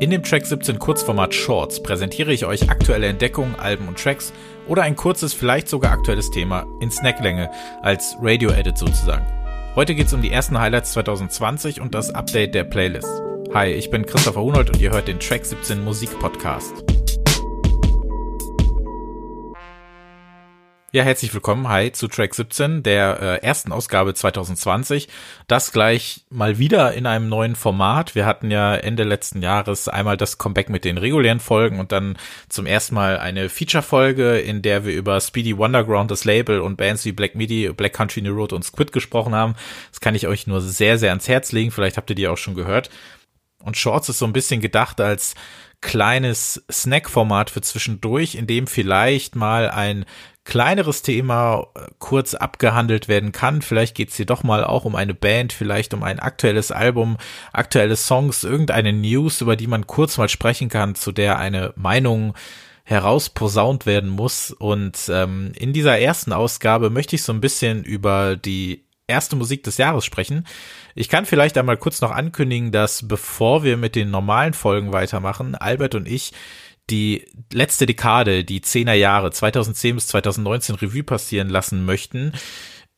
In dem Track 17 Kurzformat Shorts präsentiere ich euch aktuelle Entdeckungen, Alben und Tracks oder ein kurzes, vielleicht sogar aktuelles Thema in Snacklänge als Radio-Edit sozusagen. Heute geht's um die ersten Highlights 2020 und das Update der Playlist. Hi, ich bin Christopher Hunold und ihr hört den Track 17 Musik Podcast. Ja, herzlich willkommen, hi, zu Track 17, der äh, ersten Ausgabe 2020. Das gleich mal wieder in einem neuen Format. Wir hatten ja Ende letzten Jahres einmal das Comeback mit den regulären Folgen und dann zum ersten Mal eine Feature-Folge, in der wir über Speedy Wonderground, das Label und Bands wie Black Midi, Black Country New Road und Squid gesprochen haben. Das kann ich euch nur sehr, sehr ans Herz legen. Vielleicht habt ihr die auch schon gehört. Und Shorts ist so ein bisschen gedacht als kleines Snack-Format für zwischendurch, in dem vielleicht mal ein kleineres Thema äh, kurz abgehandelt werden kann. Vielleicht geht's hier doch mal auch um eine Band, vielleicht um ein aktuelles Album, aktuelle Songs, irgendeine News, über die man kurz mal sprechen kann, zu der eine Meinung herausposaunt werden muss. Und ähm, in dieser ersten Ausgabe möchte ich so ein bisschen über die erste Musik des Jahres sprechen. Ich kann vielleicht einmal kurz noch ankündigen, dass bevor wir mit den normalen Folgen weitermachen, Albert und ich die letzte Dekade, die Zehner Jahre 2010 bis 2019 Revue passieren lassen möchten.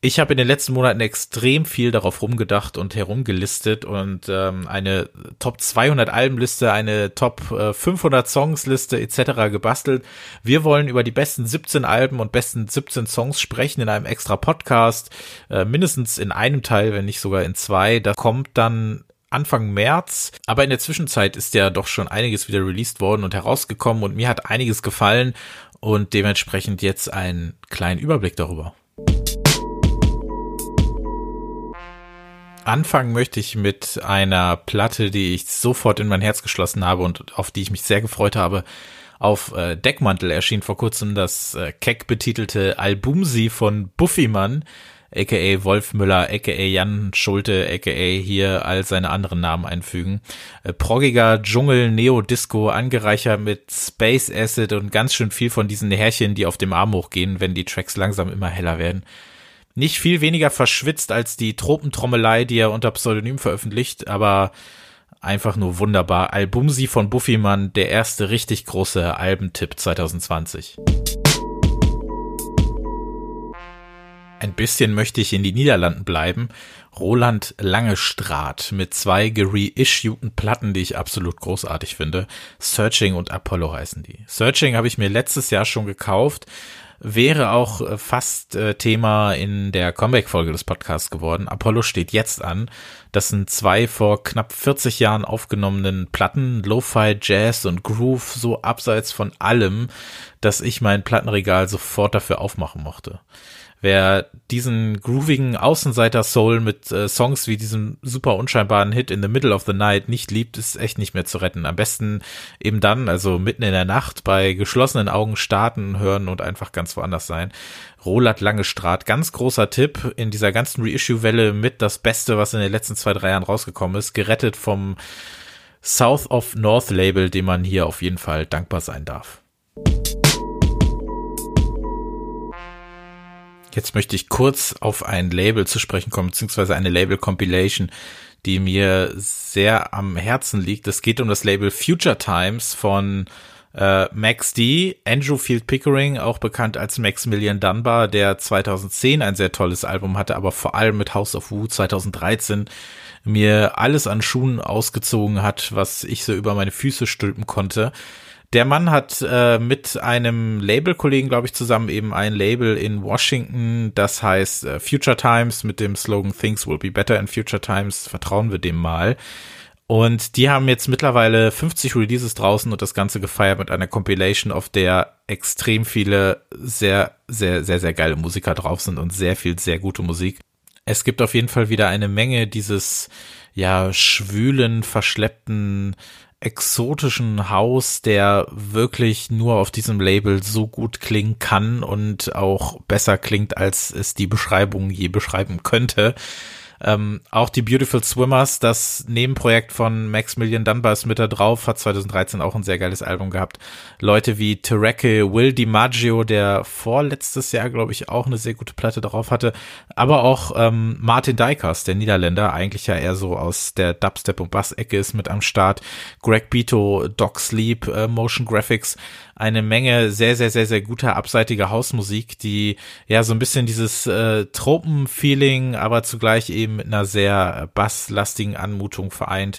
Ich habe in den letzten Monaten extrem viel darauf rumgedacht und herumgelistet und ähm, eine Top 200 Albenliste, eine Top äh, 500 Songsliste etc. gebastelt. Wir wollen über die besten 17 Alben und besten 17 Songs sprechen in einem extra Podcast, äh, mindestens in einem Teil, wenn nicht sogar in zwei. Da kommt dann Anfang März. Aber in der Zwischenzeit ist ja doch schon einiges wieder released worden und herausgekommen und mir hat einiges gefallen und dementsprechend jetzt einen kleinen Überblick darüber. Anfangen möchte ich mit einer Platte, die ich sofort in mein Herz geschlossen habe und auf die ich mich sehr gefreut habe. Auf äh, Deckmantel erschien vor kurzem das äh, keck betitelte Albumsi von Buffyman aka Wolf Müller, aka Jan Schulte, aka hier all seine anderen Namen einfügen. Äh, proggiger Dschungel, Neo-Disco, angereichert mit Space Acid und ganz schön viel von diesen Härchen, die auf dem Arm hochgehen, wenn die Tracks langsam immer heller werden. Nicht viel weniger verschwitzt als die Tropentrommelei, die er unter Pseudonym veröffentlicht, aber einfach nur wunderbar. Albumsi von Buffymann, der erste richtig große Albentipp 2020. Ein bisschen möchte ich in die Niederlanden bleiben. Roland Langestraat mit zwei gereissueden Platten, die ich absolut großartig finde. Searching und Apollo heißen die. Searching habe ich mir letztes Jahr schon gekauft. Wäre auch äh, fast äh, Thema in der Comeback-Folge des Podcasts geworden. Apollo steht jetzt an. Das sind zwei vor knapp 40 Jahren aufgenommenen Platten, Lo-Fi, Jazz und Groove, so abseits von allem, dass ich mein Plattenregal sofort dafür aufmachen mochte. Wer diesen groovigen Außenseiter-Soul mit äh, Songs wie diesem super unscheinbaren Hit in the Middle of the Night nicht liebt, ist echt nicht mehr zu retten. Am besten eben dann, also mitten in der Nacht, bei geschlossenen Augen starten, hören und einfach ganz woanders sein. Roland Langestraat, ganz großer Tipp in dieser ganzen Reissue-Welle mit das Beste, was in den letzten zwei, drei Jahren rausgekommen ist, gerettet vom South of North Label, dem man hier auf jeden Fall dankbar sein darf. Jetzt möchte ich kurz auf ein Label zu sprechen kommen, beziehungsweise eine Label-Compilation, die mir sehr am Herzen liegt. Es geht um das Label Future Times von äh, Max D, Andrew Field Pickering, auch bekannt als Maximilian Dunbar, der 2010 ein sehr tolles Album hatte, aber vor allem mit House of Wu 2013 mir alles an Schuhen ausgezogen hat, was ich so über meine Füße stülpen konnte. Der Mann hat äh, mit einem Labelkollegen, glaube ich, zusammen eben ein Label in Washington, das heißt äh, Future Times mit dem Slogan Things will be better in Future Times. Vertrauen wir dem mal. Und die haben jetzt mittlerweile 50 Releases draußen und das Ganze gefeiert mit einer Compilation, auf der extrem viele sehr, sehr, sehr, sehr geile Musiker drauf sind und sehr viel, sehr gute Musik. Es gibt auf jeden Fall wieder eine Menge dieses, ja, schwülen, verschleppten exotischen Haus, der wirklich nur auf diesem Label so gut klingen kann und auch besser klingt, als es die Beschreibung je beschreiben könnte. Ähm, auch die Beautiful Swimmers, das Nebenprojekt von Maximilian Dunbar ist mit da drauf, hat 2013 auch ein sehr geiles Album gehabt. Leute wie Tereke, Will DiMaggio, der vorletztes Jahr, glaube ich, auch eine sehr gute Platte drauf hatte, aber auch ähm, Martin Dykers, der Niederländer, eigentlich ja eher so aus der Dubstep- und Bass-Ecke ist mit am Start. Greg Beto, Doc Sleep, äh, Motion Graphics, eine Menge sehr, sehr, sehr, sehr guter abseitiger Hausmusik, die ja so ein bisschen dieses äh, Tropen-Feeling, aber zugleich eben mit einer sehr basslastigen Anmutung vereint.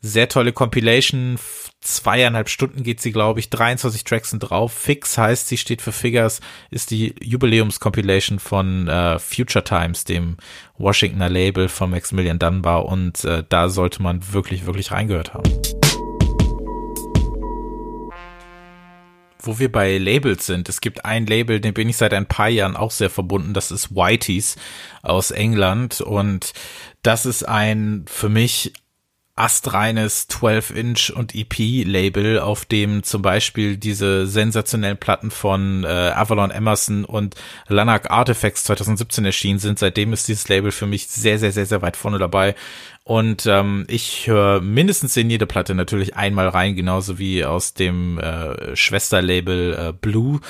Sehr tolle Compilation, zweieinhalb Stunden geht sie, glaube ich, 23 Tracks sind drauf. Fix heißt, sie steht für Figures, ist die Jubiläums-Compilation von äh, Future Times, dem Washingtoner Label von Maximilian Dunbar und äh, da sollte man wirklich, wirklich reingehört haben. Wo wir bei Labels sind, es gibt ein Label, dem bin ich seit ein paar Jahren auch sehr verbunden, das ist Whiteys aus England. Und das ist ein für mich astreines 12-Inch und EP-Label, auf dem zum Beispiel diese sensationellen Platten von äh, Avalon Emerson und Lanark Artifacts 2017 erschienen sind. Seitdem ist dieses Label für mich sehr, sehr, sehr, sehr weit vorne dabei. Und ähm, ich höre mindestens in jede Platte natürlich einmal rein, genauso wie aus dem äh, Schwesterlabel äh, Blue.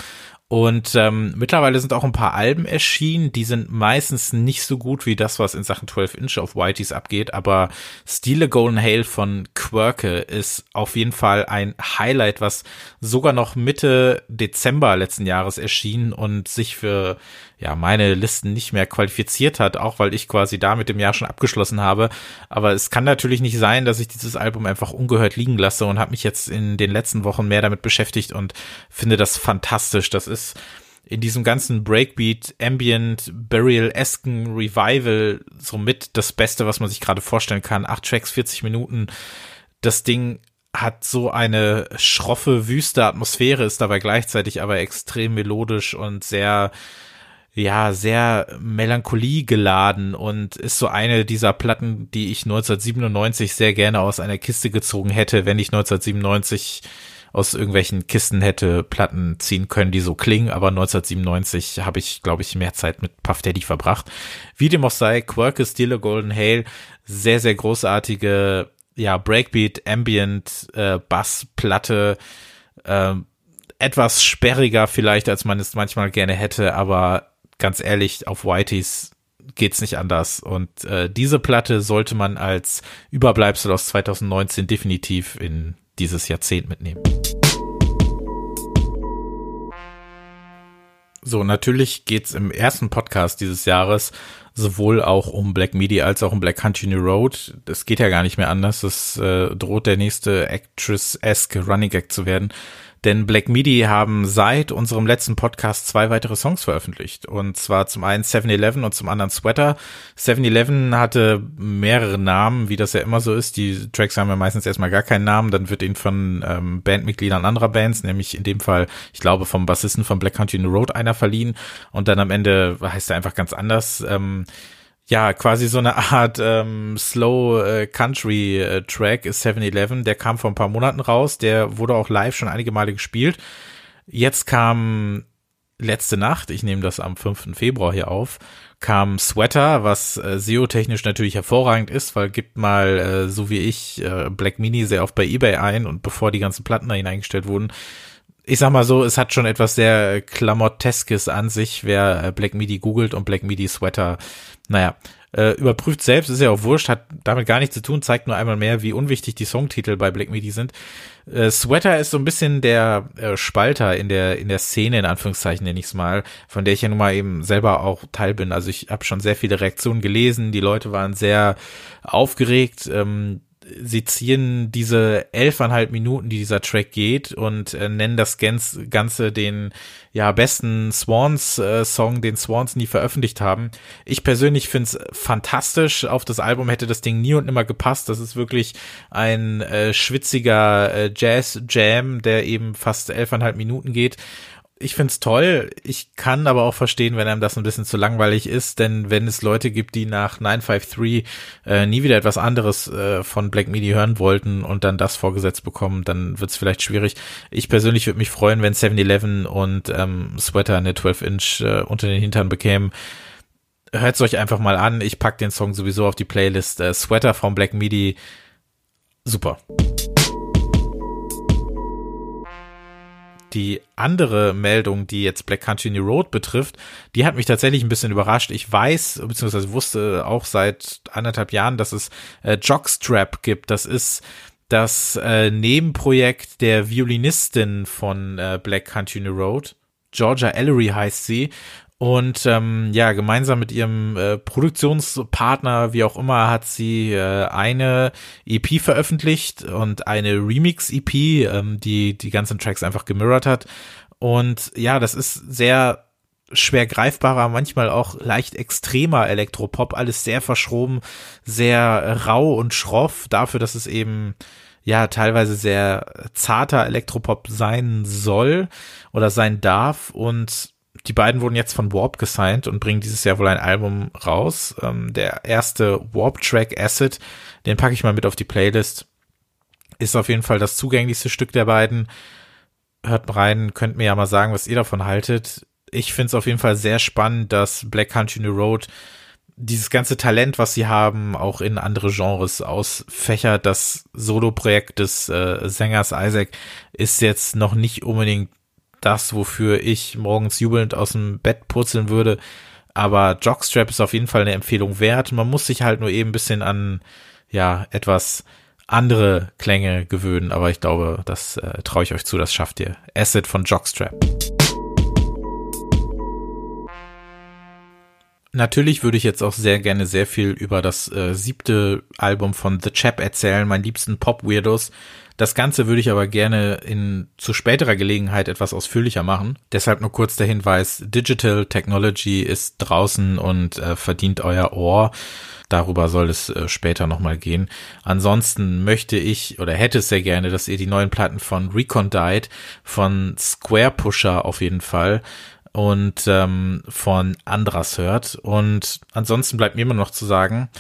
Und ähm, mittlerweile sind auch ein paar Alben erschienen, die sind meistens nicht so gut wie das, was in Sachen 12 Inch auf Whiteys abgeht, aber Stile Golden Hail von Quirke ist auf jeden Fall ein Highlight, was sogar noch Mitte Dezember letzten Jahres erschien und sich für ja, meine Listen nicht mehr qualifiziert hat, auch weil ich quasi da mit dem Jahr schon abgeschlossen habe. Aber es kann natürlich nicht sein, dass ich dieses Album einfach ungehört liegen lasse und habe mich jetzt in den letzten Wochen mehr damit beschäftigt und finde das fantastisch. Das ist in diesem ganzen Breakbeat, Ambient, Burial-esken Revival somit das Beste, was man sich gerade vorstellen kann. Acht Tracks, 40 Minuten. Das Ding hat so eine schroffe, wüste Atmosphäre, ist dabei gleichzeitig aber extrem melodisch und sehr ja, sehr Melancholie geladen und ist so eine dieser Platten, die ich 1997 sehr gerne aus einer Kiste gezogen hätte, wenn ich 1997 aus irgendwelchen Kisten hätte Platten ziehen können, die so klingen, aber 1997 habe ich, glaube ich, mehr Zeit mit Puff Daddy verbracht. Wie dem auch sei, Quirk ist Stille Golden Hail, sehr, sehr großartige, ja, Breakbeat, Ambient, äh, Bassplatte, äh, etwas sperriger vielleicht, als man es manchmal gerne hätte, aber ganz ehrlich, auf Whiteys geht's nicht anders. Und äh, diese Platte sollte man als Überbleibsel aus 2019 definitiv in dieses Jahrzehnt mitnehmen. So, natürlich geht's im ersten Podcast dieses Jahres sowohl auch um Black Midi als auch um Black Country New Road. Das geht ja gar nicht mehr anders. Es äh, droht der nächste Actress-esque Running Gag zu werden. Denn Black Midi haben seit unserem letzten Podcast zwei weitere Songs veröffentlicht. Und zwar zum einen 7-Eleven und zum anderen Sweater. 7-Eleven hatte mehrere Namen, wie das ja immer so ist. Die Tracks haben ja meistens erstmal gar keinen Namen. Dann wird ihnen von ähm, Bandmitgliedern anderer Bands, nämlich in dem Fall, ich glaube, vom Bassisten von Black Country New Road einer verliehen. Und dann am Ende heißt er einfach ganz anders. Ähm, ja, quasi so eine Art ähm, Slow äh, Country äh, Track ist 7-Eleven. Der kam vor ein paar Monaten raus. Der wurde auch live schon einige Male gespielt. Jetzt kam letzte Nacht, ich nehme das am 5. Februar hier auf, kam Sweater, was äh, SEO-technisch natürlich hervorragend ist, weil gibt mal, äh, so wie ich, äh, Black Mini sehr oft bei Ebay ein und bevor die ganzen Platten da hineingestellt wurden, ich sag mal so, es hat schon etwas sehr Klamotteskes an sich, wer äh, Black Midi googelt und Black Midi Sweater, naja, äh, überprüft selbst, ist ja auch wurscht, hat damit gar nichts zu tun, zeigt nur einmal mehr, wie unwichtig die Songtitel bei Black Midi sind. Äh, Sweater ist so ein bisschen der äh, Spalter in der in der Szene, in Anführungszeichen nenne ich es mal, von der ich ja nun mal eben selber auch Teil bin. Also ich habe schon sehr viele Reaktionen gelesen, die Leute waren sehr aufgeregt. Ähm, sie ziehen diese elfeinhalb Minuten, die dieser Track geht und äh, nennen das Ganze den ja besten Swans-Song, äh, den Swans nie veröffentlicht haben. Ich persönlich finde es fantastisch. Auf das Album hätte das Ding nie und nimmer gepasst. Das ist wirklich ein äh, schwitziger äh, Jazz-Jam, der eben fast elfeinhalb Minuten geht ich find's toll. Ich kann aber auch verstehen, wenn einem das ein bisschen zu langweilig ist, denn wenn es Leute gibt, die nach 953 äh, nie wieder etwas anderes äh, von Black Midi hören wollten und dann das vorgesetzt bekommen, dann wird's vielleicht schwierig. Ich persönlich würde mich freuen, wenn 7-Eleven und ähm, Sweater eine 12-Inch äh, unter den Hintern bekämen hört es euch einfach mal an. Ich pack den Song sowieso auf die Playlist. Äh, Sweater von Black Midi. Super. Die andere Meldung, die jetzt Black Country New Road betrifft, die hat mich tatsächlich ein bisschen überrascht. Ich weiß, beziehungsweise wusste auch seit anderthalb Jahren, dass es äh, Jockstrap gibt. Das ist das äh, Nebenprojekt der Violinistin von äh, Black Country New Road. Georgia Ellery heißt sie. Und ähm, ja, gemeinsam mit ihrem äh, Produktionspartner, wie auch immer, hat sie äh, eine EP veröffentlicht und eine Remix-EP, ähm, die die ganzen Tracks einfach gemirrored hat. Und ja, das ist sehr schwer greifbarer, manchmal auch leicht extremer Elektropop, alles sehr verschroben, sehr rau und schroff, dafür, dass es eben ja teilweise sehr zarter Elektropop sein soll oder sein darf und die beiden wurden jetzt von Warp gesigned und bringen dieses Jahr wohl ein Album raus. Ähm, der erste Warp-Track Acid, den packe ich mal mit auf die Playlist. Ist auf jeden Fall das zugänglichste Stück der beiden. Hört rein, könnt mir ja mal sagen, was ihr davon haltet. Ich finde es auf jeden Fall sehr spannend, dass Black Country New Road dieses ganze Talent, was sie haben, auch in andere Genres ausfächert. Das Solo-Projekt des äh, Sängers Isaac ist jetzt noch nicht unbedingt das, wofür ich morgens jubelnd aus dem Bett purzeln würde. Aber Jockstrap ist auf jeden Fall eine Empfehlung wert. Man muss sich halt nur eben ein bisschen an, ja, etwas andere Klänge gewöhnen. Aber ich glaube, das äh, traue ich euch zu, das schafft ihr. Acid von Jockstrap. Natürlich würde ich jetzt auch sehr gerne sehr viel über das äh, siebte Album von The Chap erzählen, meinen liebsten Pop-Weirdos. Das Ganze würde ich aber gerne in zu späterer Gelegenheit etwas ausführlicher machen. Deshalb nur kurz der Hinweis, Digital Technology ist draußen und äh, verdient euer Ohr. Darüber soll es äh, später nochmal gehen. Ansonsten möchte ich oder hätte es sehr gerne, dass ihr die neuen Platten von Recondite, von Square Pusher auf jeden Fall und ähm, von Andras hört. Und ansonsten bleibt mir immer noch zu sagen,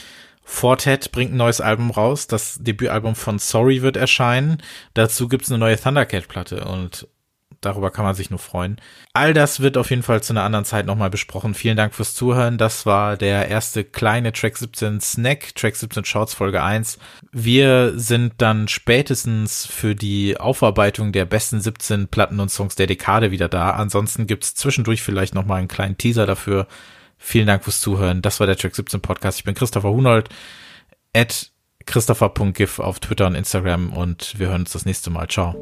Fortet bringt ein neues Album raus. Das Debütalbum von Sorry wird erscheinen. Dazu gibt's eine neue Thundercat-Platte und darüber kann man sich nur freuen. All das wird auf jeden Fall zu einer anderen Zeit nochmal besprochen. Vielen Dank fürs Zuhören. Das war der erste kleine Track 17 Snack, Track 17 Shorts Folge 1. Wir sind dann spätestens für die Aufarbeitung der besten 17 Platten und Songs der Dekade wieder da. Ansonsten gibt's zwischendurch vielleicht nochmal einen kleinen Teaser dafür. Vielen Dank fürs Zuhören. Das war der Track 17 Podcast. Ich bin Christopher Hunold, at christopher.gif auf Twitter und Instagram und wir hören uns das nächste Mal. Ciao.